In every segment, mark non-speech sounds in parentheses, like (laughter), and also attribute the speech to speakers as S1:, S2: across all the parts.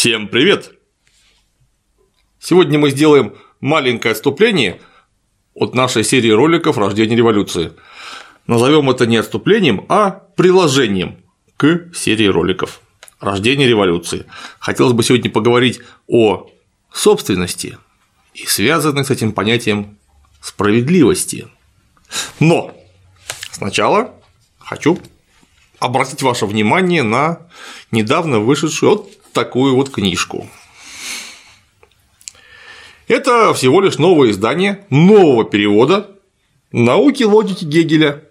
S1: Всем привет! Сегодня мы сделаем маленькое отступление от нашей серии роликов «Рождение революции». Назовем это не отступлением, а приложением к серии роликов «Рождение революции». Хотелось бы сегодня поговорить о собственности и связанной с этим понятием справедливости. Но сначала хочу обратить ваше внимание на недавно вышедшую вот такую вот книжку. Это всего лишь новое издание нового перевода науки логики Гегеля.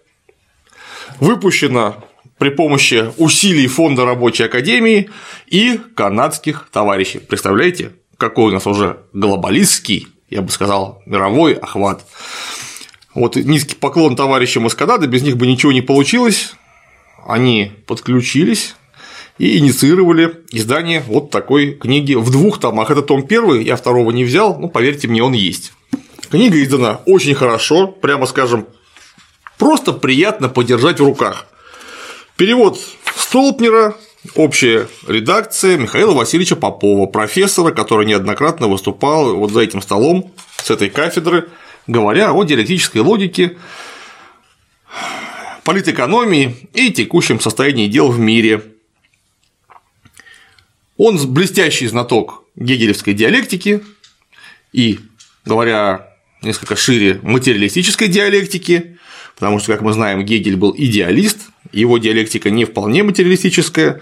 S1: Выпущено при помощи усилий Фонда рабочей академии и канадских товарищей. Представляете, какой у нас уже глобалистский, я бы сказал, мировой охват. Вот низкий поклон товарищам из Канады, без них бы ничего не получилось. Они подключились и инициировали издание вот такой книги в двух томах. Это том первый, я второго не взял, но поверьте мне, он есть. Книга издана очень хорошо, прямо скажем, просто приятно подержать в руках. Перевод Столпнера, общая редакция Михаила Васильевича Попова, профессора, который неоднократно выступал вот за этим столом с этой кафедры, говоря о диалектической логике, политэкономии и текущем состоянии дел в мире, он блестящий знаток гегелевской диалектики и, говоря несколько шире, материалистической диалектики, потому что, как мы знаем, Гегель был идеалист, его диалектика не вполне материалистическая,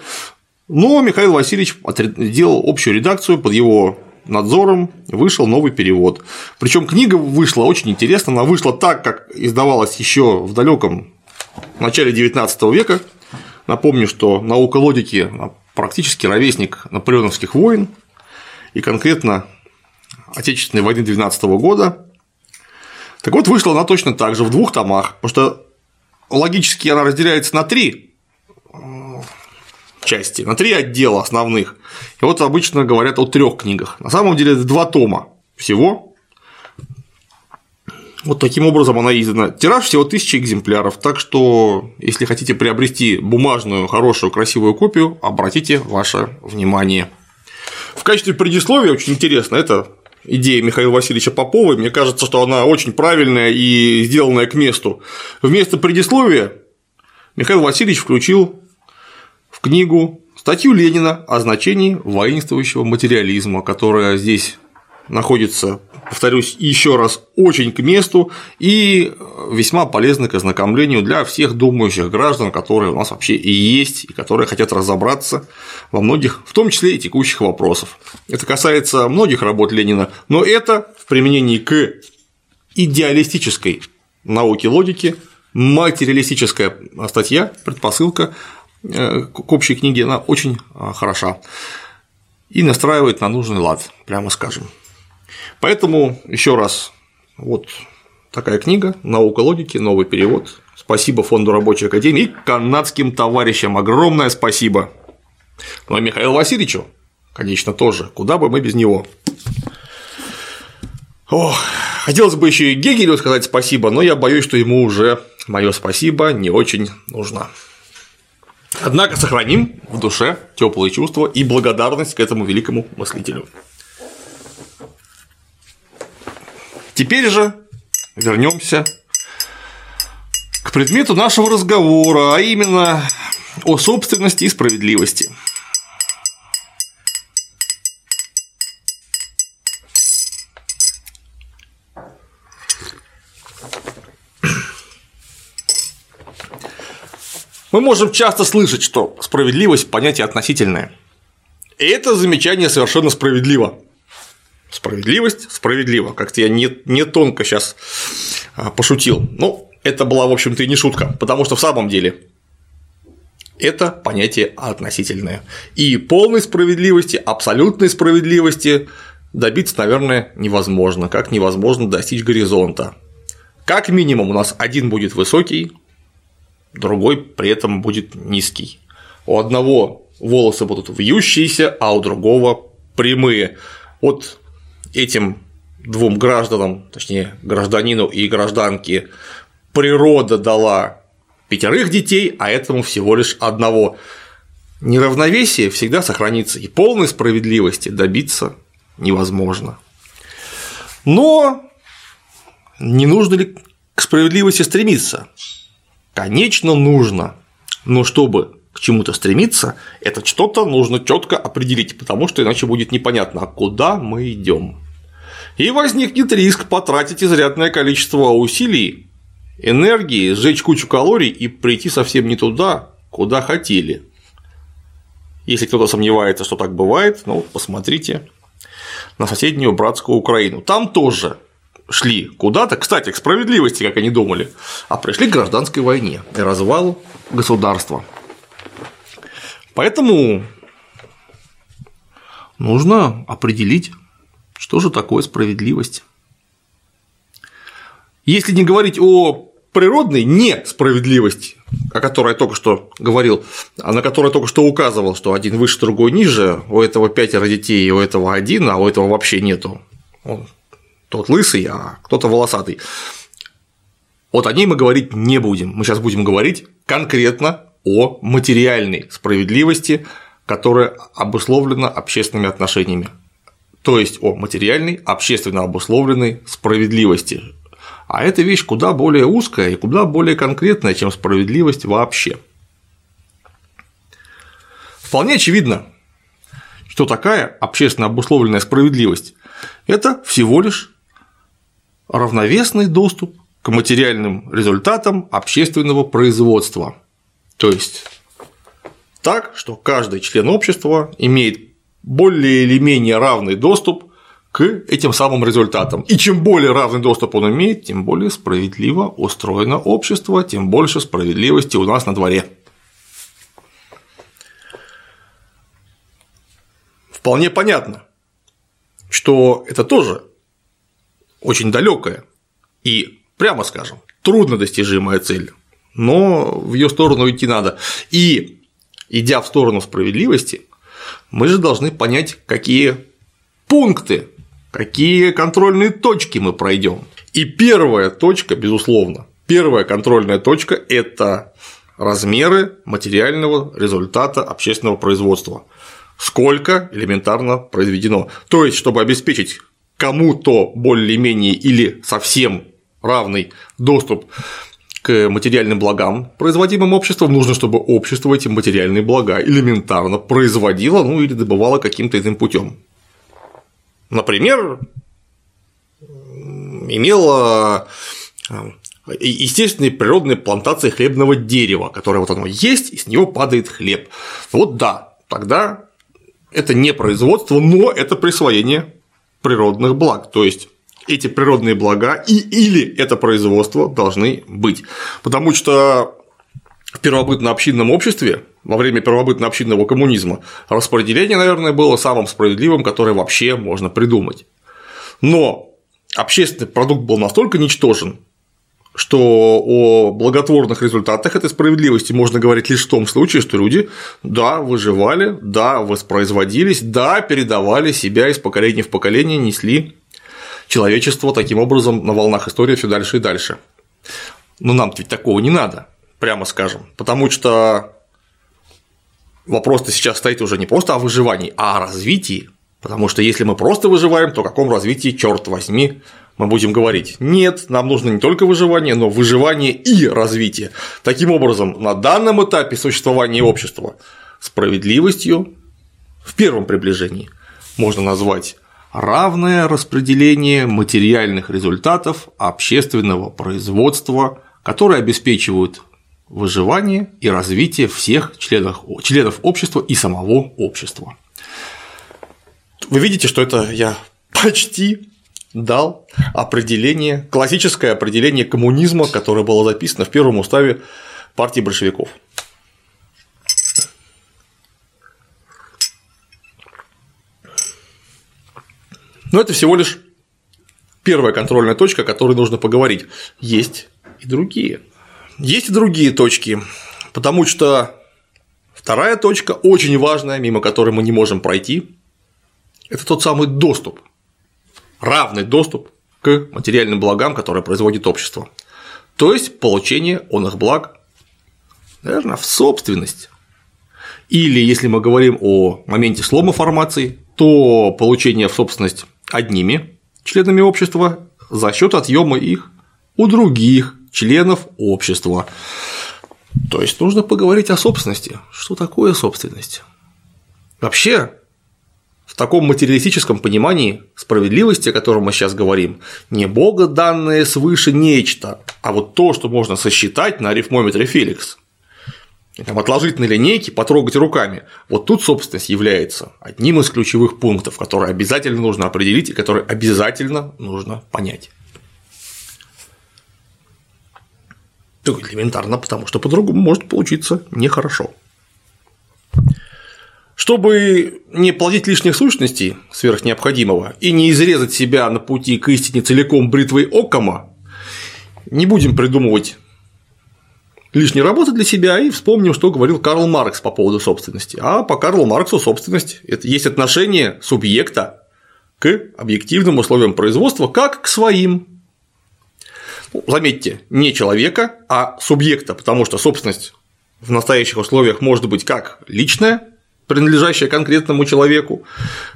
S1: но Михаил Васильевич сделал общую редакцию под его надзором вышел новый перевод. Причем книга вышла очень интересно, она вышла так, как издавалась еще в далеком начале XIX века. Напомню, что наука логики практически ровесник наполеоновских войн, и конкретно Отечественной войны 12 года. Так вот, вышла она точно так же, в двух томах, потому что логически она разделяется на три э, части, на три отдела основных. И вот обычно говорят о трех книгах. На самом деле это два тома всего. Вот таким образом она издана. Тираж всего тысячи экземпляров, так что если хотите приобрести бумажную, хорошую, красивую копию, обратите ваше внимание. В качестве предисловия очень интересно, это идея Михаила Васильевича Попова, мне кажется, что она очень правильная и сделанная к месту. Вместо предисловия Михаил Васильевич включил в книгу статью Ленина о значении воинствующего материализма, которая здесь находится повторюсь еще раз, очень к месту и весьма полезны к ознакомлению для всех думающих граждан, которые у нас вообще и есть, и которые хотят разобраться во многих, в том числе и текущих вопросов. Это касается многих работ Ленина, но это в применении к идеалистической науке логики, материалистическая статья, предпосылка э, к общей книге, она очень э, хороша и настраивает на нужный лад, прямо скажем. Поэтому еще раз, вот такая книга «Наука логики», новый перевод. Спасибо Фонду рабочей академии и канадским товарищам огромное спасибо. Ну а Михаилу Васильевичу, конечно, тоже. Куда бы мы без него. Ох, хотелось бы еще и Гегелю сказать спасибо, но я боюсь, что ему уже мое спасибо не очень нужно. Однако сохраним в душе теплые чувства и благодарность к этому великому мыслителю. Теперь же вернемся к предмету нашего разговора, а именно о собственности и справедливости. Мы можем часто слышать, что справедливость – понятие относительное. И это замечание совершенно справедливо. Справедливость справедливо. Как-то я не, не тонко сейчас а, пошутил. Но это была, в общем-то, и не шутка, потому что в самом деле это понятие относительное. И полной справедливости, абсолютной справедливости добиться, наверное, невозможно, как невозможно достичь горизонта. Как минимум у нас один будет высокий, другой при этом будет низкий. У одного волосы будут вьющиеся, а у другого прямые. Вот этим двум гражданам, точнее гражданину и гражданке, природа дала пятерых детей, а этому всего лишь одного. неравновесие всегда сохранится, и полной справедливости добиться невозможно. Но не нужно ли к справедливости стремиться? Конечно, нужно. Но чтобы к чему-то стремиться, это что-то нужно четко определить, потому что иначе будет непонятно, а куда мы идем. И возникнет риск потратить изрядное количество усилий, энергии, сжечь кучу калорий и прийти совсем не туда, куда хотели. Если кто-то сомневается, что так бывает, ну, посмотрите на соседнюю братскую Украину. Там тоже шли куда-то, кстати, к справедливости, как они думали, а пришли к гражданской войне и развалу государства. Поэтому нужно определить, что же такое справедливость. Если не говорить о природной несправедливости, о которой я только что говорил, а на которой я только что указывал, что один выше, другой ниже, у этого пятеро детей, у этого один, а у этого вообще нету. Он тот лысый, а кто-то волосатый. Вот о ней мы говорить не будем. Мы сейчас будем говорить конкретно о материальной справедливости, которая обусловлена общественными отношениями. То есть о материальной, общественно обусловленной справедливости, а эта вещь куда более узкая и куда более конкретная, чем справедливость вообще. Вполне очевидно, что такая общественно обусловленная справедливость – это всего лишь равновесный доступ к материальным результатам общественного производства. То есть так, что каждый член общества имеет более или менее равный доступ к этим самым результатам. И чем более равный доступ он имеет, тем более справедливо устроено общество, тем больше справедливости у нас на дворе. Вполне понятно, что это тоже очень далекая и, прямо скажем, труднодостижимая цель, но в ее сторону идти надо. И идя в сторону справедливости, мы же должны понять, какие пункты какие контрольные точки мы пройдем. И первая точка, безусловно, первая контрольная точка – это размеры материального результата общественного производства. Сколько элементарно произведено. То есть, чтобы обеспечить кому-то более-менее или совсем равный доступ к материальным благам, производимым обществом, нужно, чтобы общество эти материальные блага элементарно производило, ну или добывало каким-то иным путем. Например, имела а, естественные природные плантации хлебного дерева, которое вот оно есть, и с него падает хлеб. Вот да, тогда это не производство, но это присвоение природных благ. То есть эти природные блага и или это производство должны быть. Потому что в первобытно-общинном обществе во время первобытно-общинного коммунизма распределение, наверное, было самым справедливым, которое вообще можно придумать. Но общественный продукт был настолько ничтожен, что о благотворных результатах этой справедливости можно говорить лишь в том случае, что люди, да, выживали, да, воспроизводились, да, передавали себя из поколения в поколение, несли человечество таким образом на волнах истории все дальше и дальше. Но нам ведь такого не надо прямо скажем, потому что вопрос-то сейчас стоит уже не просто о выживании, а о развитии, потому что если мы просто выживаем, то о каком развитии, черт возьми, мы будем говорить. Нет, нам нужно не только выживание, но выживание и развитие. Таким образом, на данном этапе существования общества справедливостью в первом приближении можно назвать равное распределение материальных результатов общественного производства, которые обеспечивают выживание и развитие всех членов, членов общества и самого общества. Вы видите, что это я почти дал определение, классическое определение коммунизма, которое было записано в первом уставе партии большевиков. Но это всего лишь первая контрольная точка, о которой нужно поговорить. Есть и другие. Есть и другие точки, потому что вторая точка очень важная, мимо которой мы не можем пройти, это тот самый доступ, равный доступ к материальным благам, которые производит общество. То есть получение он их благ, наверное, в собственность. Или если мы говорим о моменте слома формаций, то получение в собственность одними членами общества за счет отъема их у других членов общества. То есть нужно поговорить о собственности. Что такое собственность? Вообще, в таком материалистическом понимании справедливости, о котором мы сейчас говорим, не Бога данное свыше нечто, а вот то, что можно сосчитать на арифмометре Феликс. Там отложить на линейке, потрогать руками. Вот тут собственность является одним из ключевых пунктов, которые обязательно нужно определить и которые обязательно нужно понять. Так элементарно, потому что по-другому может получиться нехорошо. Чтобы не плодить лишних сущностей сверх необходимого и не изрезать себя на пути к истине целиком бритвой Окама, не будем придумывать лишней работы для себя и вспомним, что говорил Карл Маркс по поводу собственности. А по Карлу Марксу собственность – это есть отношение субъекта к объективным условиям производства как к своим. Ну, заметьте, не человека, а субъекта, потому что собственность в настоящих условиях может быть как личная, принадлежащая конкретному человеку,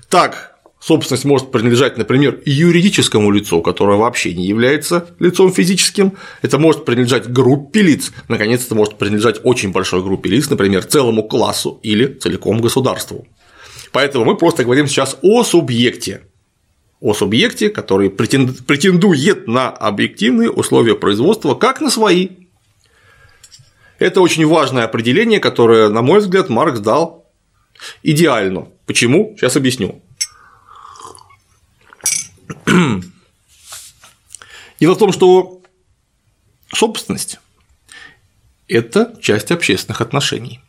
S1: так собственность может принадлежать, например, юридическому лицу, которое вообще не является лицом физическим, это может принадлежать группе лиц, наконец, это может принадлежать очень большой группе лиц, например, целому классу или целиком государству. Поэтому мы просто говорим сейчас о субъекте, о субъекте, который претендует на объективные условия производства, как на свои. Это очень важное определение, которое, на мой взгляд, Маркс дал Идеально. Почему? Сейчас объясню. Дело в том, что собственность – это часть общественных отношений.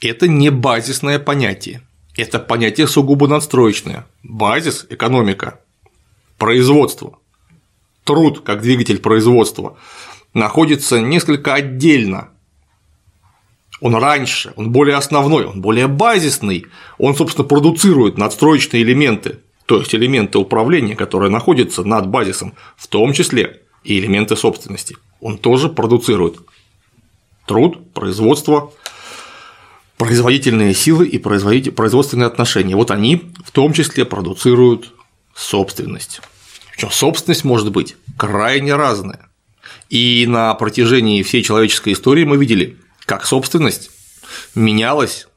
S1: Это не базисное понятие, это понятие сугубо надстроечное. Базис – экономика, производство, труд как двигатель производства находится несколько отдельно. Он раньше, он более основной, он более базисный, он, собственно, продуцирует надстроечные элементы, то есть элементы управления, которые находятся над базисом, в том числе и элементы собственности. Он тоже продуцирует труд, производство, производительные силы и производственные отношения. Вот они в том числе продуцируют собственность. Причем собственность может быть крайне разная. И на протяжении всей человеческой истории мы видели, как собственность менялась,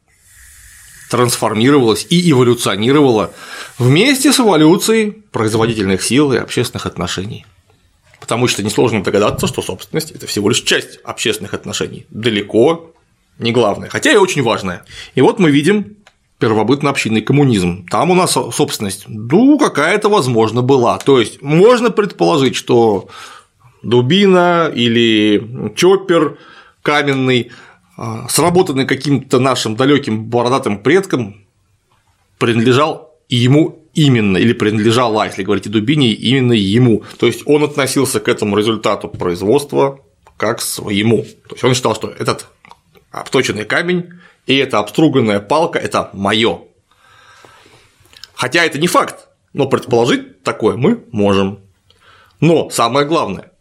S1: трансформировалась и эволюционировала вместе с эволюцией производительных сил и общественных отношений. Потому что несложно догадаться, что собственность – это всего лишь часть общественных отношений, далеко не главное, хотя и очень важная. И вот мы видим первобытно-общинный коммунизм. Там у нас собственность, ну, какая-то, возможно, была. То есть можно предположить, что дубина или чоппер каменный, сработанный каким-то нашим далеким бородатым предком, принадлежал ему именно, или принадлежала, если говорить о дубине, именно ему. То есть он относился к этому результату производства как своему. То есть он считал, что этот обточенный камень и эта обструганная палка – это мое. Хотя это не факт, но предположить такое мы можем. Но самое главное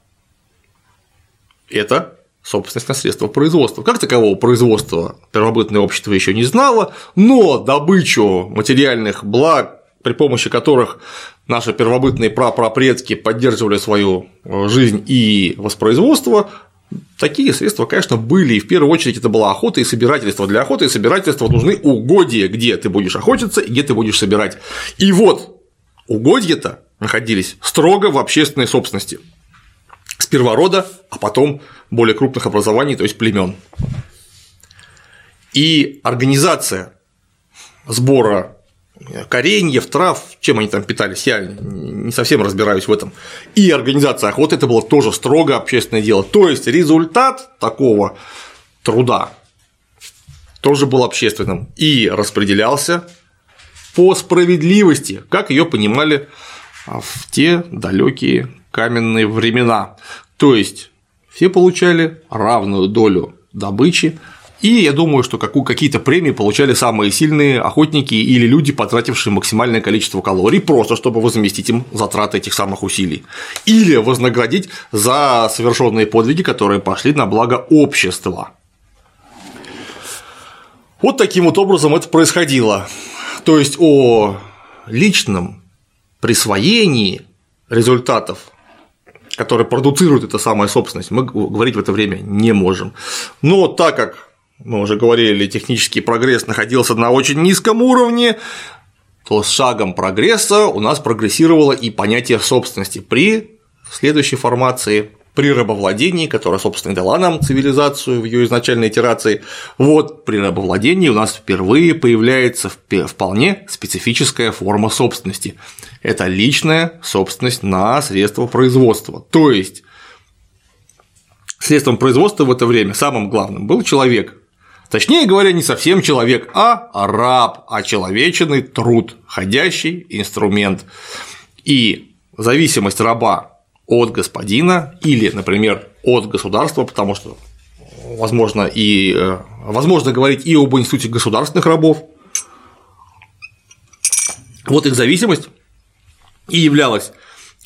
S1: – это собственность на средства производства. Как такового производства первобытное общество еще не знало, но добычу материальных благ, при помощи которых наши первобытные прапрапредки поддерживали свою э, жизнь и воспроизводство, Такие средства, конечно, были, и в первую очередь это была охота и собирательство. Для охоты и собирательства нужны угодья, где ты будешь охотиться и где ты будешь собирать. И вот угодья-то находились строго в общественной собственности. Сперва рода, а потом более крупных образований, то есть племен. И организация сбора кореньев, трав, чем они там питались, я не совсем разбираюсь в этом. И организация охоты это было тоже строго общественное дело. То есть результат такого труда тоже был общественным и распределялся по справедливости, как ее понимали в те далекие каменные времена. То есть все получали равную долю добычи, и я думаю, что какие-то премии получали самые сильные охотники или люди, потратившие максимальное количество калорий, просто чтобы возместить им затраты этих самых усилий. Или вознаградить за совершенные подвиги, которые пошли на благо общества. Вот таким вот образом это происходило. То есть о личном присвоении результатов, которые продуцируют эта самая собственность, мы говорить в это время не можем. Но так как мы уже говорили, технический прогресс находился на очень низком уровне, то с шагом прогресса у нас прогрессировало и понятие собственности при следующей формации при рабовладении, которая, собственно, дала нам цивилизацию в ее изначальной итерации, вот при рабовладении у нас впервые появляется вполне специфическая форма собственности. Это личная собственность на средства производства. То есть средством производства в это время самым главным был человек, Точнее говоря, не совсем человек, а раб, очеловеченный труд, ходящий инструмент. И зависимость раба от господина или, например, от государства, потому что возможно и э, возможно говорить и об институте государственных рабов. Вот их зависимость и являлась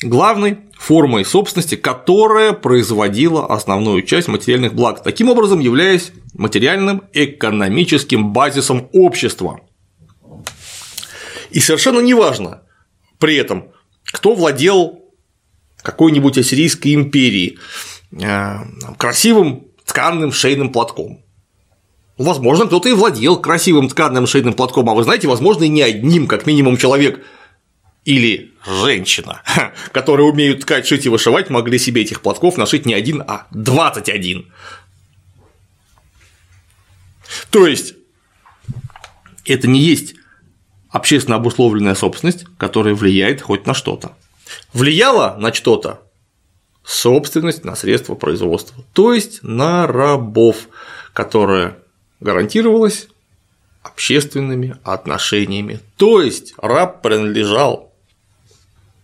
S1: главной формой собственности, которая производила основную часть материальных благ, таким образом являясь материальным экономическим базисом общества. И совершенно неважно при этом, кто владел какой-нибудь ассирийской империи э, красивым тканным шейным платком. Возможно, кто-то и владел красивым тканным шейным платком, а вы знаете, возможно, и не одним, как минимум, человек или женщина, (laughs) которые умеют ткать, шить и вышивать, могли себе этих платков нашить не один, а 21. То есть, это не есть общественно обусловленная собственность, которая влияет хоть на что-то влияла на что-то собственность на средства производства, то есть на рабов, которая гарантировалась общественными отношениями. То есть раб принадлежал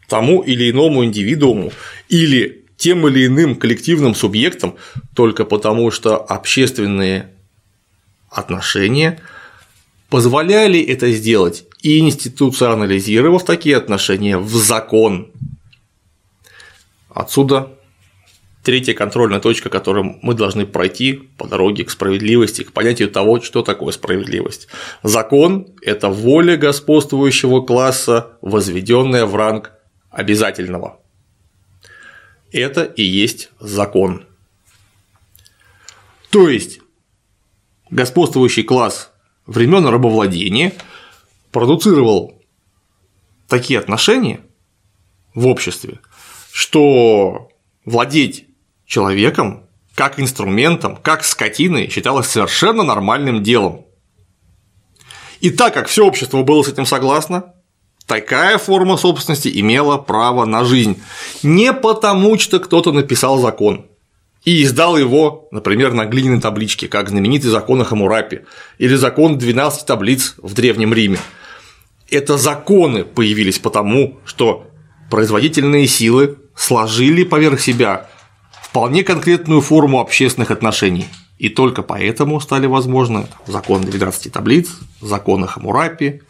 S1: тому или иному индивидууму или тем или иным коллективным субъектам только потому, что общественные отношения позволяли это сделать институционализировав такие отношения в закон. Отсюда третья контрольная точка, которую мы должны пройти по дороге к справедливости, к понятию того, что такое справедливость. Закон – это воля господствующего класса, возведенная в ранг обязательного. Это и есть закон. То есть господствующий класс времен рабовладения продуцировал такие отношения в обществе, что владеть человеком как инструментом, как скотиной считалось совершенно нормальным делом. И так как все общество было с этим согласно, такая форма собственности имела право на жизнь. Не потому, что кто-то написал закон и издал его, например, на глиняной табличке, как знаменитый закон о Хамурапи или закон 12 таблиц в Древнем Риме – это законы появились потому, что производительные силы сложили поверх себя вполне конкретную форму общественных отношений. И только поэтому стали возможны закон 12 таблиц, закон Хамурапи,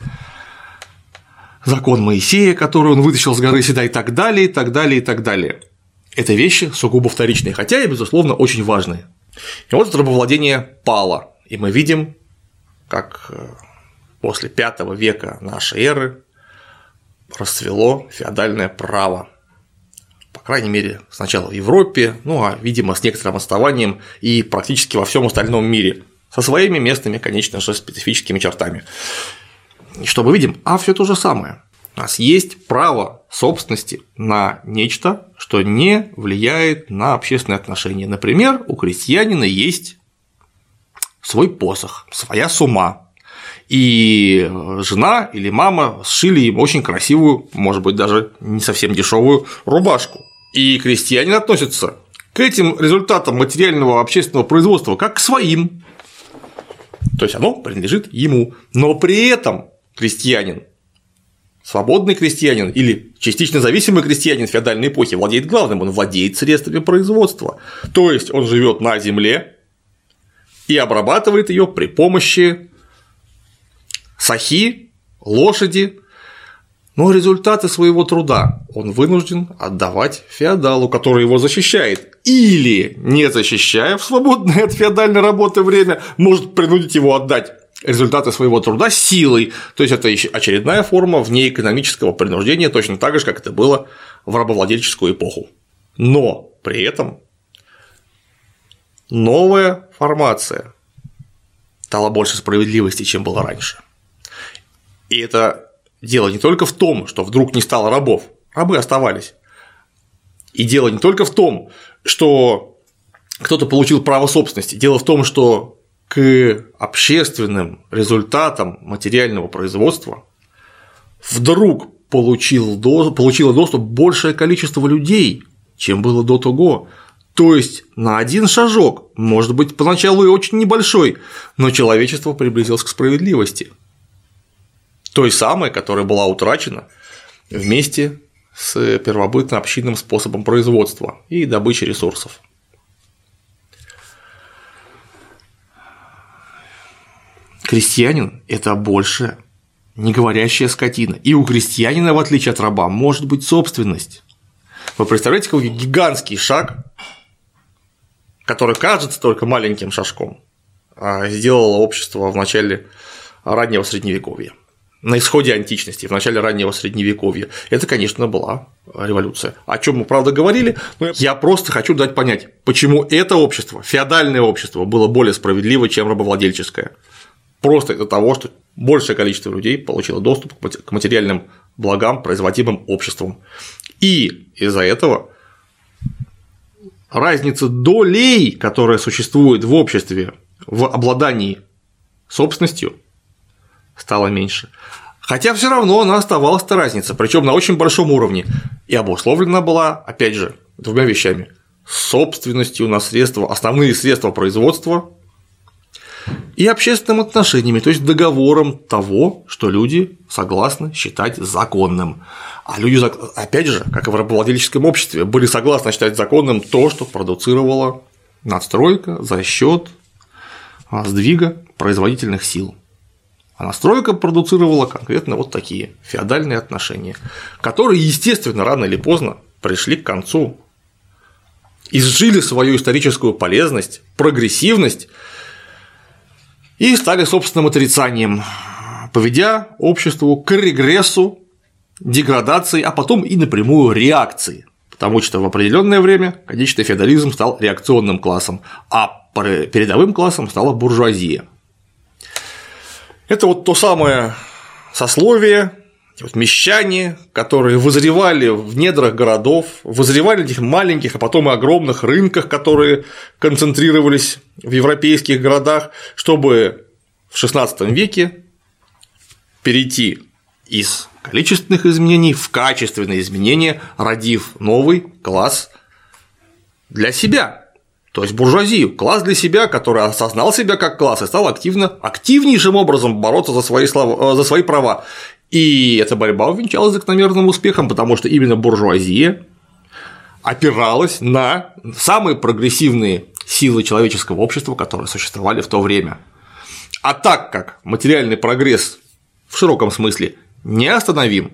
S1: закон Моисея, который он вытащил с горы Седа и так далее, и так далее, и так далее. Это вещи сугубо вторичные, хотя и, безусловно, очень важные. И вот рабовладение пало, и мы видим, как э, после V века нашей эры расцвело феодальное право. По крайней мере, сначала в Европе, ну а, видимо, с некоторым отставанием и практически во всем остальном мире, со своими местными, конечно же, специфическими чертами. И что мы видим? А все то же самое. У нас есть право собственности на нечто, что не влияет на общественные отношения. Например, у крестьянина есть свой посох, своя сума, и жена или мама сшили им очень красивую, может быть, даже не совсем дешевую рубашку. И крестьянин относится к этим результатам материального общественного производства как к своим. То есть оно принадлежит ему. Но при этом крестьянин, свободный крестьянин или частично зависимый крестьянин феодальной эпохи владеет главным, он владеет средствами производства. То есть он живет на земле и обрабатывает ее при помощи сахи, лошади, но результаты своего труда он вынужден отдавать феодалу, который его защищает, или, не защищая в свободное от феодальной работы время, может принудить его отдать результаты своего труда силой, то есть это очередная форма внеэкономического принуждения, точно так же, как это было в рабовладельческую эпоху. Но при этом новая формация стала больше справедливости, чем было раньше. И это дело не только в том, что вдруг не стало рабов, рабы оставались. И дело не только в том, что кто-то получил право собственности, дело в том, что к общественным результатам материального производства вдруг получил, получило доступ большее количество людей, чем было до того. То есть на один шажок, может быть, поначалу и очень небольшой, но человечество приблизилось к справедливости. Той самой, которая была утрачена вместе с первобытно-общинным способом производства и добычи ресурсов. Крестьянин – это больше не говорящая скотина. И у крестьянина, в отличие от раба, может быть собственность. Вы представляете, какой гигантский шаг, который кажется только маленьким шажком, а сделало общество в начале раннего средневековья на исходе античности, в начале раннего средневековья. Это, конечно, была революция. О чем мы, правда, говорили, но я просто хочу дать понять, почему это общество, феодальное общество, было более справедливо, чем рабовладельческое просто из-за того, что большее количество людей получило доступ к материальным благам, производимым обществом. И из-за этого разница долей, которая существует в обществе в обладании собственностью, стала меньше. Хотя все равно она оставалась эта разница, причем на очень большом уровне, и обусловлена была, опять же, двумя вещами собственностью на средства, основные средства производства и общественным отношениями, то есть договором того, что люди согласны считать законным. А люди, опять же, как и в рабовладельческом обществе, были согласны считать законным то, что продуцировала надстройка за счет а, сдвига производительных сил. А настройка продуцировала конкретно вот такие феодальные отношения, которые, естественно, рано или поздно пришли к концу, изжили свою историческую полезность, прогрессивность и стали собственным отрицанием, поведя обществу к регрессу, деградации, а потом и напрямую реакции. Потому что в определенное время конечный феодализм стал реакционным классом, а передовым классом стала буржуазия. Это вот то самое сословие, вот мещане, которые вызревали в недрах городов, вызревали на этих маленьких, а потом и огромных рынках, которые концентрировались в европейских городах, чтобы в XVI веке перейти из количественных изменений в качественные изменения, родив новый класс для себя, то есть буржуазию, класс для себя, который осознал себя как класс и стал активно, активнейшим образом бороться за свои, слова, за свои права. И эта борьба увенчалась закономерным успехом, потому что именно буржуазия опиралась на самые прогрессивные силы человеческого общества, которые существовали в то время. А так как материальный прогресс в широком смысле не остановим,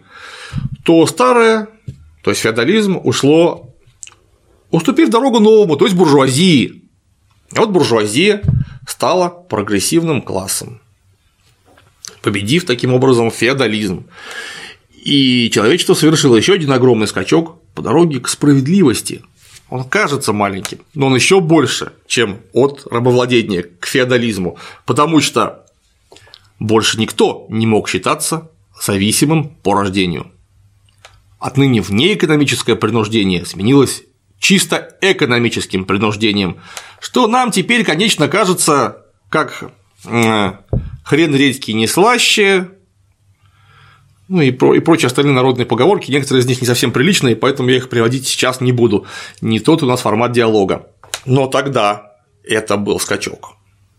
S1: то старое, то есть феодализм, ушло, уступив дорогу новому, то есть буржуазии. А вот буржуазия стала прогрессивным классом победив таким образом феодализм. И человечество совершило еще один огромный скачок по дороге к справедливости. Он кажется маленьким, но он еще больше, чем от рабовладения к феодализму, потому что больше никто не мог считаться зависимым по рождению. Отныне внеэкономическое принуждение сменилось чисто экономическим принуждением, что нам теперь, конечно, кажется как хрен редьки не слаще, ну и, про, и прочие остальные народные поговорки, некоторые из них не совсем приличные, поэтому я их приводить сейчас не буду. Не тот у нас формат диалога. Но тогда это был скачок.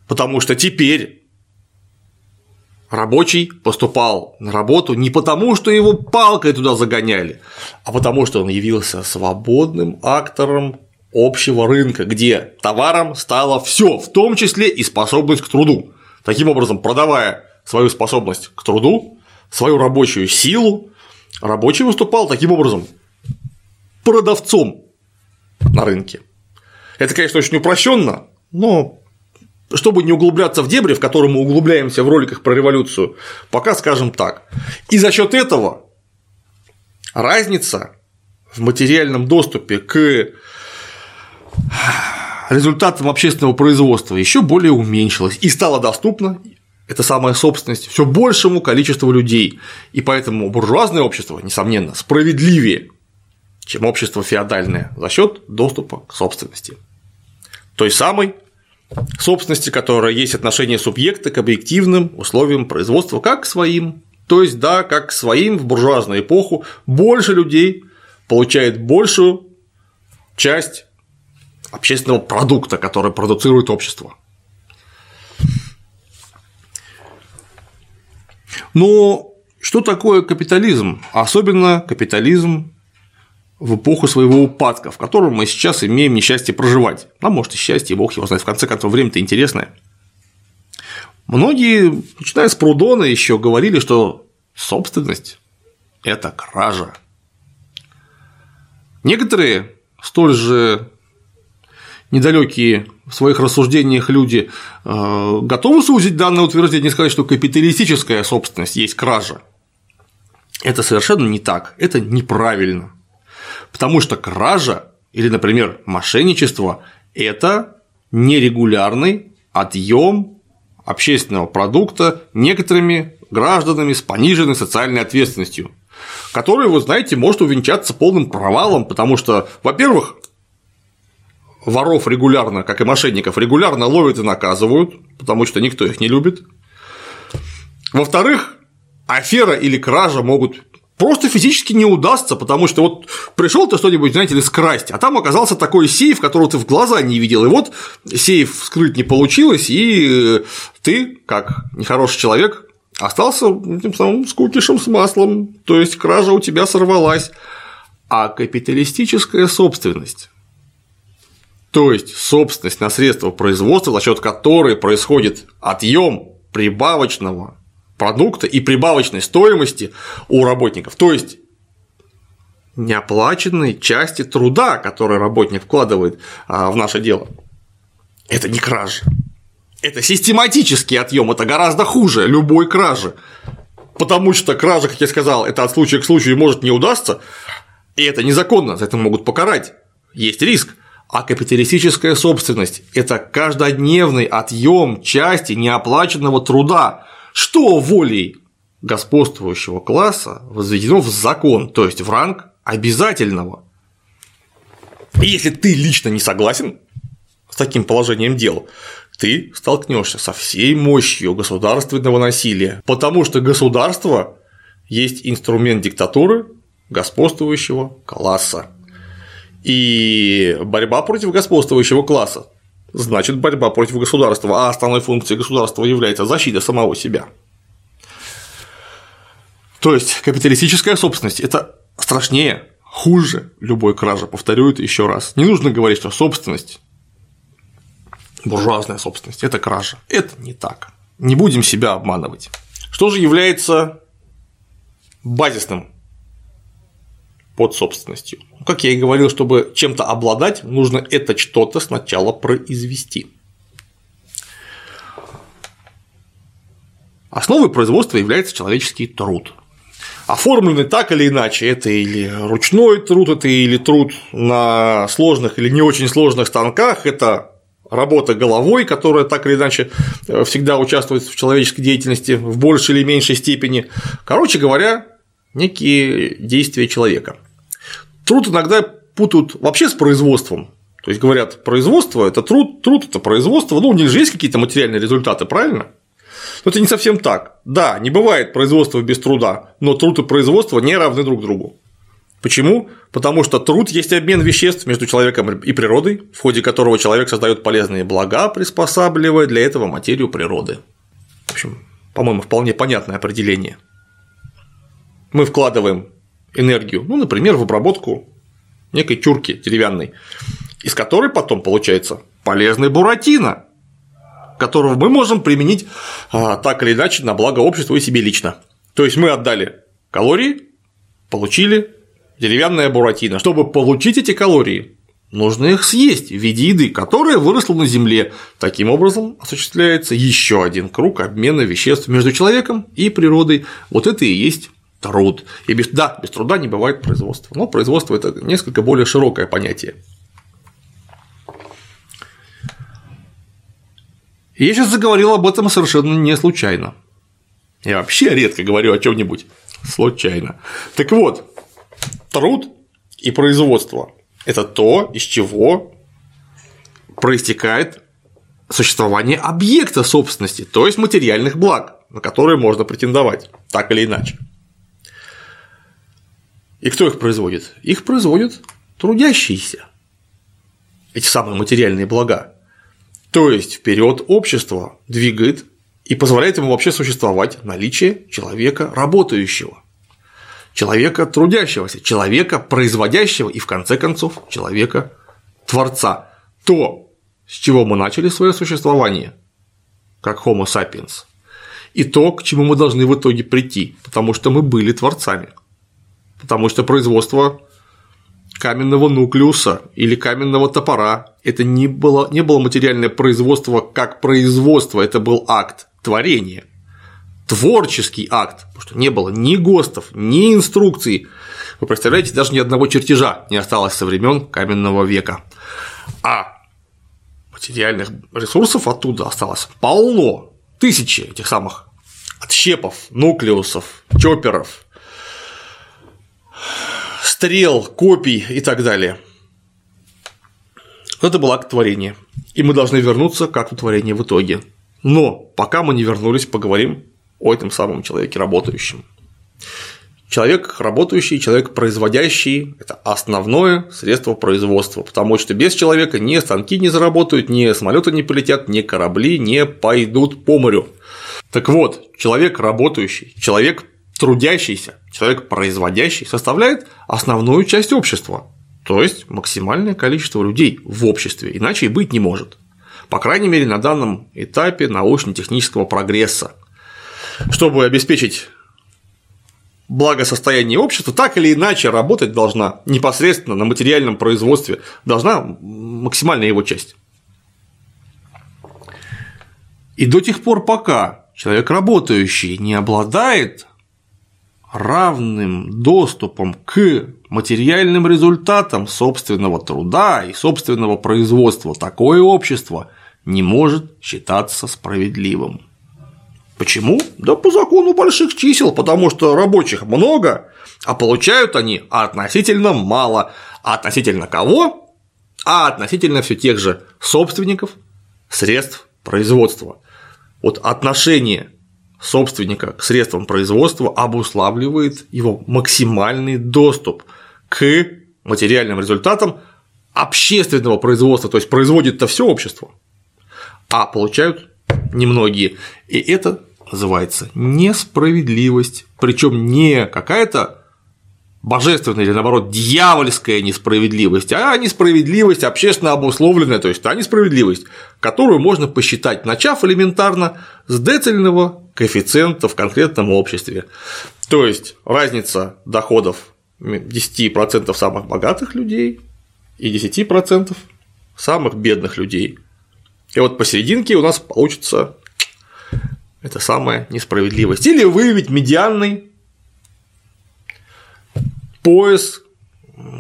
S1: Потому что теперь рабочий поступал на работу не потому, что его палкой туда загоняли, а потому что он явился свободным актором общего рынка, где товаром стало все, в том числе и способность к труду. Таким образом, продавая свою способность к труду, свою рабочую силу, рабочий выступал таким образом продавцом на рынке. Это, конечно, очень упрощенно, но чтобы не углубляться в дебри, в которые мы углубляемся в роликах про революцию, пока скажем так. И за счет этого разница в материальном доступе к результатам общественного производства еще более уменьшилась и стала доступна это самая собственность все большему количеству людей, и поэтому буржуазное общество, несомненно, справедливее, чем общество феодальное за счет доступа к собственности. Той самой собственности, которая есть отношение субъекта к объективным условиям производства как к своим, то есть, да, как к своим в буржуазную эпоху больше людей получает большую часть общественного продукта, который продуцирует общество. Но что такое капитализм? Особенно капитализм в эпоху своего упадка, в котором мы сейчас имеем несчастье проживать. А может и счастье, бог его знает, в конце концов, время-то интересное. Многие, начиная с Прудона, еще говорили, что собственность – это кража. Некоторые столь же недалекие в своих рассуждениях люди э, готовы сузить данное утверждение и сказать, что капиталистическая собственность есть кража. Это совершенно не так, это неправильно. Потому что кража или, например, мошенничество – это нерегулярный отъем общественного продукта некоторыми гражданами с пониженной социальной ответственностью, который, вы знаете, может увенчаться полным провалом, потому что, во-первых, воров регулярно, как и мошенников, регулярно ловят и наказывают, потому что никто их не любит. Во-вторых, афера или кража могут просто физически не удастся, потому что вот пришел ты что-нибудь, знаете ли, скрасть, а там оказался такой сейф, которого ты в глаза не видел, и вот сейф вскрыть не получилось, и ты, как нехороший человек, остался тем самым скукишем с маслом, то есть кража у тебя сорвалась, а капиталистическая собственность то есть собственность на средства производства, за счет которой происходит отъем прибавочного продукта и прибавочной стоимости у работников. То есть неоплаченной части труда, который работник вкладывает а, в наше дело. Это не кража. Это систематический отъем, это гораздо хуже любой кражи. Потому что кража, как я сказал, это от случая к случаю может не удастся, и это незаконно, за это могут покарать. Есть риск. А капиталистическая собственность – это каждодневный отъем части неоплаченного труда, что волей господствующего класса возведено в закон, то есть в ранг обязательного. И если ты лично не согласен с таким положением дел, ты столкнешься со всей мощью государственного насилия, потому что государство есть инструмент диктатуры господствующего класса. И борьба против господствующего класса значит борьба против государства, а основной функцией государства является защита самого себя. То есть капиталистическая собственность – это страшнее, хуже любой кражи, повторю это еще раз. Не нужно говорить, что собственность, буржуазная собственность – это кража. Это не так. Не будем себя обманывать. Что же является базисным под собственностью. Как я и говорил, чтобы чем-то обладать, нужно это что-то сначала произвести. Основой производства является человеческий труд. Оформленный так или иначе, это или ручной труд, это или труд на сложных или не очень сложных станках, это работа головой, которая так или иначе э, всегда участвует в человеческой деятельности в большей или меньшей степени. Короче говоря, некие действия человека. Труд иногда путают вообще с производством. То есть говорят, производство это труд, труд это производство, ну, у них же есть какие-то материальные результаты, правильно? Но это не совсем так. Да, не бывает производства без труда, но труд и производство не равны друг другу. Почему? Потому что труд есть обмен веществ между человеком и природой, в ходе которого человек создает полезные блага, приспосабливая для этого материю природы. В общем, по-моему, вполне понятное определение. Мы вкладываем энергию, ну, например, в обработку некой тюрки деревянной, из которой потом получается полезный буратино, которого мы можем применить а, так или иначе на благо общества и себе лично. То есть мы отдали калории, получили деревянное буратино. Чтобы получить эти калории, нужно их съесть в виде еды, которая выросла на Земле. Таким образом осуществляется еще один круг обмена веществ между человеком и природой. Вот это и есть труд. И без, да, без труда не бывает производства. Но производство – это несколько более широкое понятие. И я сейчас заговорил об этом совершенно не случайно. Я вообще редко говорю о чем-нибудь случайно. Так вот, труд и производство – это то, из чего проистекает существование объекта собственности, то есть материальных благ, на которые можно претендовать, так или иначе. И кто их производит? Их производят трудящиеся. Эти самые материальные блага. То есть вперед общество двигает и позволяет ему вообще существовать наличие человека работающего, человека трудящегося, человека производящего и в конце концов человека творца. То, с чего мы начали свое существование, как Homo sapiens, и то, к чему мы должны в итоге прийти, потому что мы были творцами, потому что производство каменного нуклеуса или каменного топора это не было, не было материальное производство как производство, это был акт творения, творческий акт, потому что не было ни ГОСТов, ни инструкций. Вы представляете, даже ни одного чертежа не осталось со времен каменного века. А материальных ресурсов оттуда осталось полно, тысячи этих самых отщепов, нуклеусов, чоперов, стрел, копий и так далее. Это был акт творения. И мы должны вернуться к акту творения в итоге. Но пока мы не вернулись, поговорим о этом самом человеке работающем. Человек работающий, человек производящий – это основное средство производства, потому что без человека ни станки не заработают, ни самолеты не полетят, ни корабли не пойдут по морю. Так вот, человек работающий, человек трудящийся, человек производящий составляет основную часть общества, то есть максимальное количество людей в обществе, иначе и быть не может. По крайней мере, на данном этапе научно-технического прогресса. Чтобы обеспечить благосостояние общества, так или иначе работать должна непосредственно на материальном производстве, должна максимальная его часть. И до тех пор, пока человек работающий не обладает равным доступом к материальным результатам собственного труда и собственного производства такое общество не может считаться справедливым. Почему? Да по закону больших чисел, потому что рабочих много, а получают они относительно мало. А относительно кого? А относительно все тех же собственников средств производства. Вот отношение собственника к средствам производства обуславливает его максимальный доступ к материальным результатам общественного производства, то есть производит-то все общество, а получают немногие. И это называется несправедливость, причем не какая-то божественная или наоборот дьявольская несправедливость, а несправедливость общественно обусловленная, то есть та несправедливость, которую можно посчитать, начав элементарно с децельного коэффициента в конкретном обществе. То есть разница доходов 10% самых богатых людей и 10% самых бедных людей. И вот посерединке у нас получится это самая несправедливость. Или выявить медианный пояс,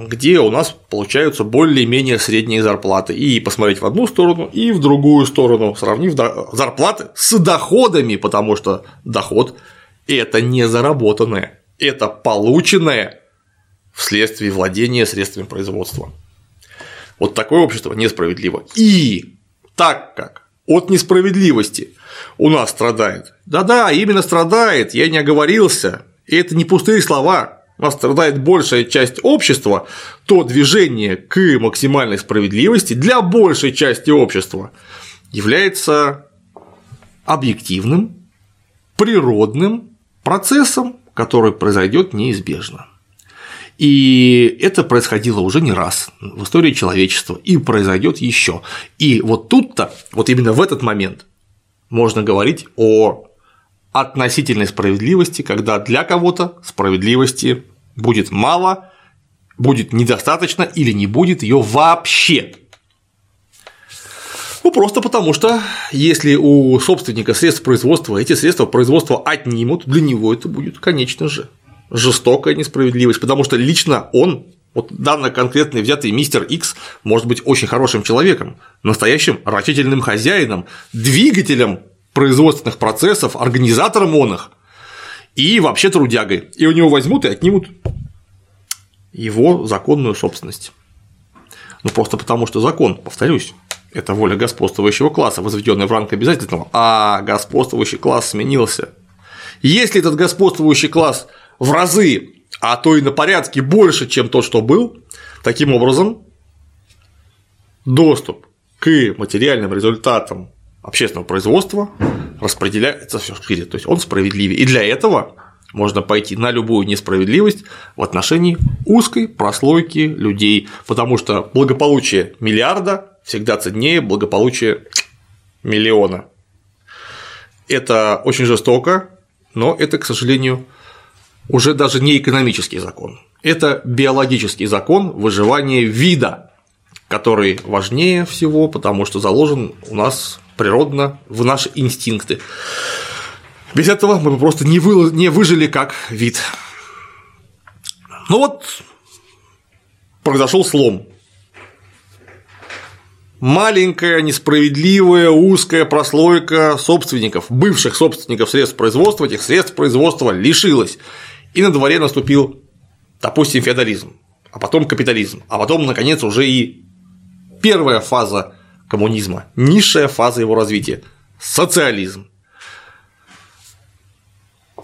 S1: где у нас получаются более-менее средние зарплаты, и посмотреть в одну сторону, и в другую сторону, сравнив зарплаты с доходами, потому что доход – это не заработанное, это полученное вследствие владения средствами производства. Вот такое общество несправедливо. И так как от несправедливости у нас страдает, да-да, именно страдает, я не оговорился, и это не пустые слова, страдает большая часть общества, то движение к максимальной справедливости для большей части общества является объективным, природным процессом, который произойдет неизбежно. И это происходило уже не раз в истории человечества и произойдет еще. И вот тут-то, вот именно в этот момент можно говорить о относительной справедливости, когда для кого-то справедливости будет мало, будет недостаточно или не будет ее вообще. Ну, просто потому что если у собственника средств производства эти средства производства отнимут, для него это будет, конечно же, жестокая несправедливость, потому что лично он, вот данный конкретный взятый мистер X, может быть очень хорошим человеком, настоящим рачительным хозяином, двигателем производственных процессов, организатором он их и вообще трудягой. И у него возьмут и отнимут его законную собственность. Ну просто потому что закон, повторюсь, это воля господствующего класса, возведенная в ранг обязательного, а господствующий класс сменился. Если этот господствующий класс в разы, а то и на порядке больше, чем тот, что был, таким образом доступ к материальным результатам общественного производства распределяется все шире, то есть он справедливее. И для этого можно пойти на любую несправедливость в отношении узкой прослойки людей, потому что благополучие миллиарда всегда ценнее благополучие миллиона. Это очень жестоко, но это, к сожалению, уже даже не экономический закон. Это биологический закон выживания вида, который важнее всего, потому что заложен у нас природно в наши инстинкты. Без этого мы бы просто не, вы... не выжили как вид. Ну вот, произошел слом маленькая, несправедливая, узкая прослойка собственников, бывших собственников средств производства, этих средств производства лишилась. И на дворе наступил, допустим, феодализм, а потом капитализм, а потом, наконец, уже и первая фаза коммунизма, низшая фаза его развития – социализм.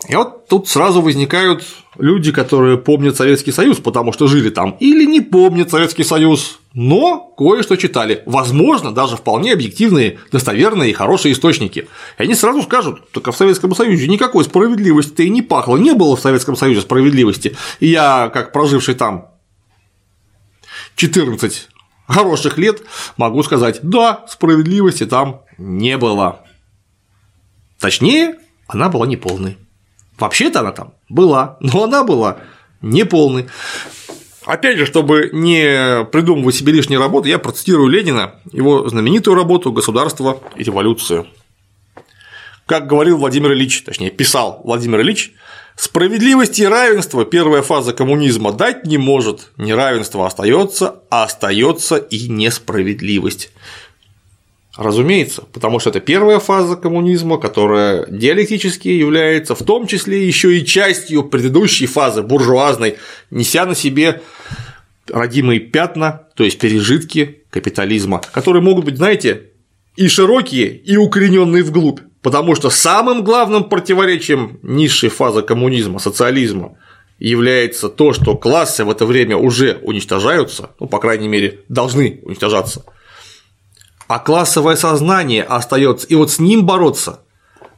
S1: И вот тут сразу возникают люди, которые помнят Советский Союз, потому что жили там, или не помнят Советский Союз, но кое-что читали. Возможно, даже вполне объективные, достоверные и хорошие источники. И они сразу скажут, только в Советском Союзе никакой справедливости и не пахло, не было в Советском Союзе справедливости. И я, как проживший там 14 хороших лет, могу сказать, да, справедливости там не было. Точнее, она была неполной. Вообще-то она там была, но она была неполной. Опять же, чтобы не придумывать себе лишние работы, я процитирую Ленина, его знаменитую работу «Государство и революция». Как говорил Владимир Ильич, точнее, писал Владимир Ильич, справедливости и равенства первая фаза коммунизма дать не может, неравенство остается, а остается и несправедливость. Разумеется, потому что это первая фаза коммунизма, которая диалектически является в том числе еще и частью предыдущей фазы буржуазной, неся на себе родимые пятна, то есть пережитки капитализма, которые могут быть, знаете, и широкие, и укорененные вглубь. Потому что самым главным противоречием низшей фазы коммунизма, социализма, является то, что классы в это время уже уничтожаются, ну, по крайней мере, должны уничтожаться – а классовое сознание остается, и вот с ним бороться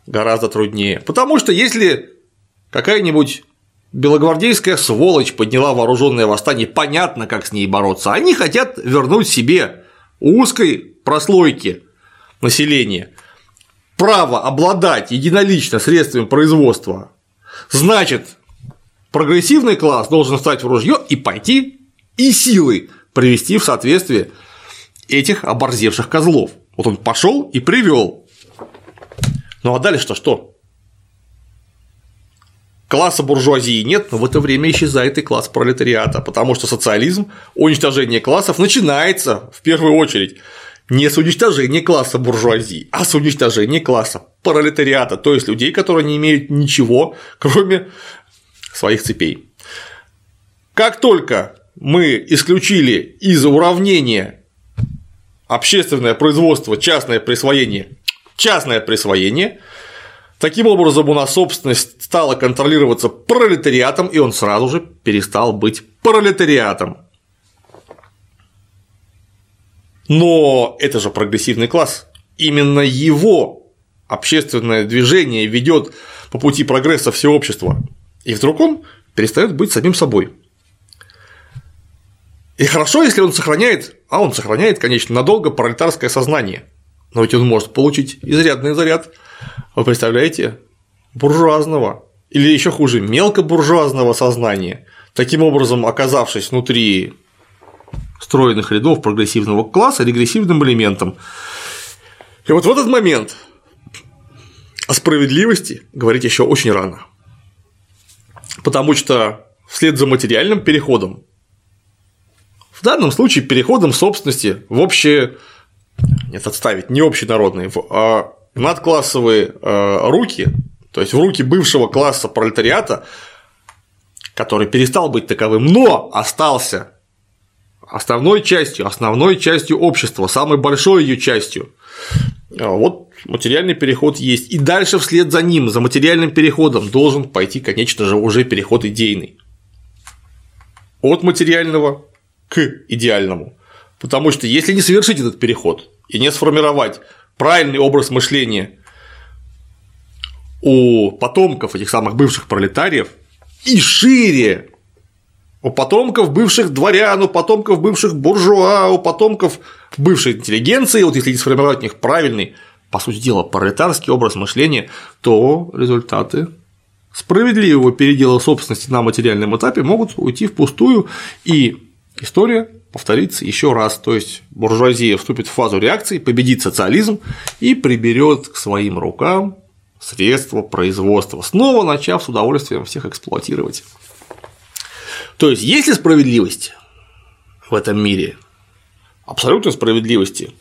S1: гораздо труднее. Потому что если какая-нибудь белогвардейская сволочь подняла вооруженное восстание, понятно, как с ней бороться. Они хотят вернуть себе узкой прослойки населения право обладать единолично средствами производства. Значит, прогрессивный класс должен стать в ружье и пойти и силой привести в соответствие этих оборзевших козлов. Вот он пошел и привел. Ну а дальше-то что? Класса буржуазии нет, но в это время исчезает и класс пролетариата, потому что социализм, уничтожение классов начинается в первую очередь не с уничтожения класса буржуазии, а с уничтожения класса пролетариата, то есть людей, которые не имеют ничего, кроме своих цепей. Как только мы исключили из уравнения общественное производство, частное присвоение, частное присвоение. Таким образом, у нас собственность стала контролироваться пролетариатом, и он сразу же перестал быть пролетариатом. Но это же прогрессивный класс. Именно его общественное движение ведет по пути прогресса всего общества. И вдруг он перестает быть самим собой. И хорошо, если он сохраняет, а он сохраняет, конечно, надолго пролетарское сознание. Но ведь он может получить изрядный заряд, вы представляете, буржуазного или еще хуже, мелкобуржуазного сознания. таким образом оказавшись внутри стройных рядов прогрессивного класса регрессивным элементом. И вот в этот момент о справедливости говорить еще очень рано. Потому что вслед за материальным переходом, в данном случае переходом собственности в общие, нет, отставить, не общенародные, в а надклассовые а, руки, то есть в руки бывшего класса пролетариата, который перестал быть таковым, но остался основной частью, основной частью общества, самой большой ее частью. А вот материальный переход есть. И дальше вслед за ним, за материальным переходом, должен пойти, конечно же, уже переход идейный. От материального к идеальному. Потому что если не совершить этот переход и не сформировать правильный образ мышления у потомков этих самых бывших пролетариев и шире у потомков бывших дворян, у потомков бывших буржуа, у потомков бывшей интеллигенции, вот если не сформировать у них правильный, по сути дела, пролетарский образ мышления, то результаты справедливого передела собственности на материальном этапе могут уйти впустую, и история повторится еще раз, то есть буржуазия вступит в фазу реакции, победит социализм и приберет к своим рукам средства производства, снова начав с удовольствием всех эксплуатировать. То есть, есть ли справедливость в этом мире? Абсолютной справедливости,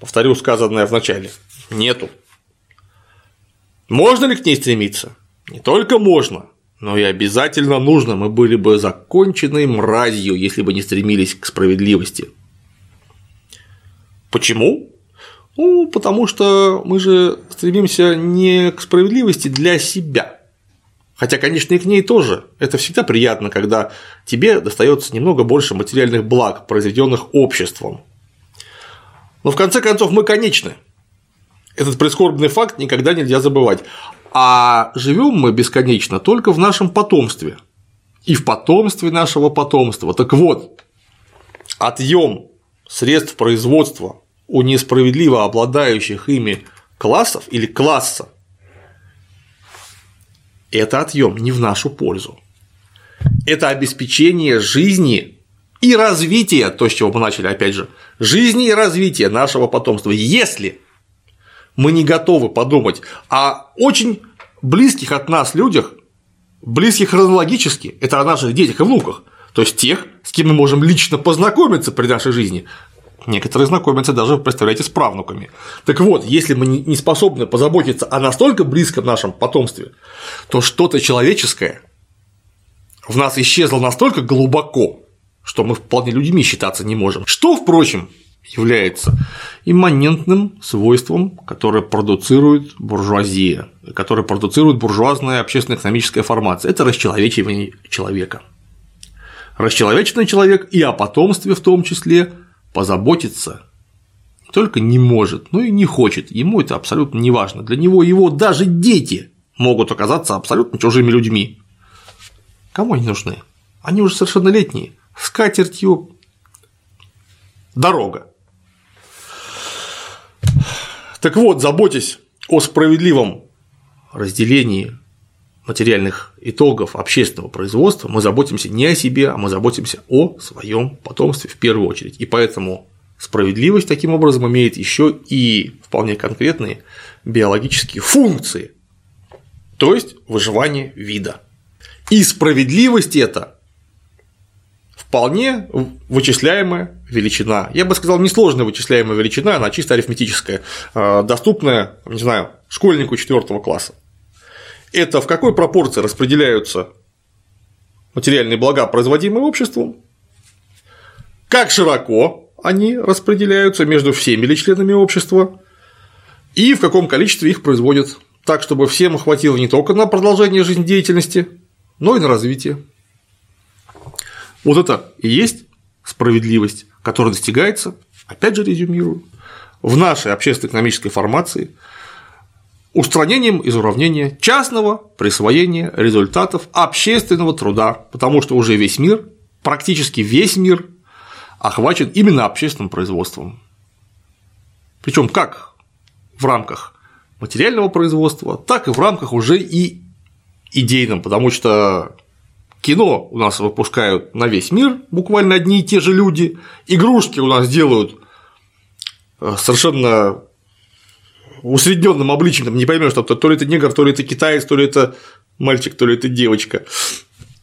S1: повторю сказанное в начале, нету. Можно ли к ней стремиться? Не только можно, но и обязательно нужно. Мы были бы законченной мразью, если бы не стремились к справедливости. Почему? Ну, потому что мы же стремимся не к справедливости для себя, Хотя, конечно, и к ней тоже. Это всегда приятно, когда тебе достается немного больше материальных благ, произведенных обществом. Но в конце концов мы конечны. Этот прискорбный факт никогда нельзя забывать. А живем мы бесконечно только в нашем потомстве. И в потомстве нашего потомства. Так вот, отъем средств производства у несправедливо обладающих ими классов или класса это отъем не в нашу пользу. Это обеспечение жизни и развития, то, с чего мы начали, опять же, жизни и развития нашего потомства. Если мы не готовы подумать о очень близких от нас людях, близких хронологически, это о наших детях и внуках, то есть тех, с кем мы можем лично познакомиться при нашей жизни, Некоторые знакомятся даже, представляете, с правнуками. Так вот, если мы не способны позаботиться о настолько близком нашем потомстве, то что-то человеческое в нас исчезло настолько глубоко, что мы вполне людьми считаться не можем. Что, впрочем, является имманентным свойством, которое продуцирует буржуазия, которое продуцирует буржуазная общественно-экономическая формация. Это расчеловечивание человека. Расчеловеченный человек и о потомстве в том числе позаботиться только не может, но и не хочет. Ему это абсолютно не важно. Для него его даже дети могут оказаться абсолютно чужими людьми. Кому они нужны? Они уже совершеннолетние. С катертью дорога. Так вот, заботясь о справедливом разделении материальных итогов общественного производства мы заботимся не о себе, а мы заботимся о своем потомстве в первую очередь. И поэтому справедливость таким образом имеет еще и вполне конкретные биологические функции, то есть выживание вида. И справедливость это вполне вычисляемая величина. Я бы сказал, несложная вычисляемая величина, она чисто арифметическая, а, доступная, не знаю, школьнику четвертого класса это в какой пропорции распределяются материальные блага, производимые обществом, как широко они распределяются между всеми ли членами общества, и в каком количестве их производят, так чтобы всем хватило не только на продолжение жизнедеятельности, но и на развитие. Вот это и есть справедливость, которая достигается, опять же резюмирую, в нашей общественно-экономической формации устранением из уравнения частного присвоения результатов общественного труда, потому что уже весь мир, практически весь мир охвачен именно общественным производством. Причем как в рамках материального производства, так и в рамках уже и идейном, потому что Кино у нас выпускают на весь мир буквально одни и те же люди, игрушки у нас делают э, совершенно усредненным обличием, не поймешь, что то ли это негр, то ли это китаец, то ли это мальчик, то ли это девочка.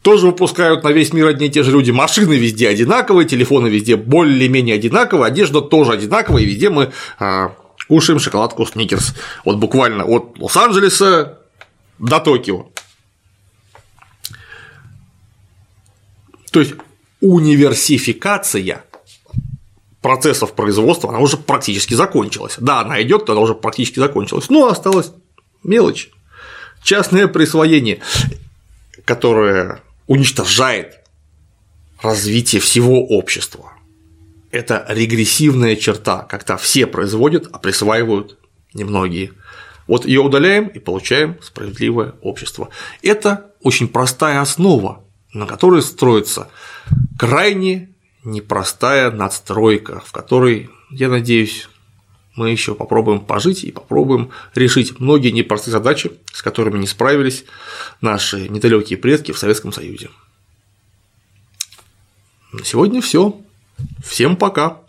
S1: Тоже выпускают на весь мир одни и те же люди. Машины везде одинаковые, телефоны везде более-менее одинаковые, одежда тоже одинаковая, и везде мы а, кушаем шоколадку Сникерс. Вот буквально от Лос-Анджелеса до Токио. То есть универсификация процессов производства, она уже практически закончилась. Да, она идет, она уже практически закончилась, но осталась мелочь. Частное присвоение, которое уничтожает развитие всего общества. Это регрессивная черта, когда все производят, а присваивают немногие. Вот ее удаляем и получаем справедливое общество. Это очень простая основа, на которой строится крайне непростая надстройка, в которой, я надеюсь, мы еще попробуем пожить и попробуем решить многие непростые задачи, с которыми не справились наши недалекие предки в Советском Союзе. На сегодня все. Всем пока.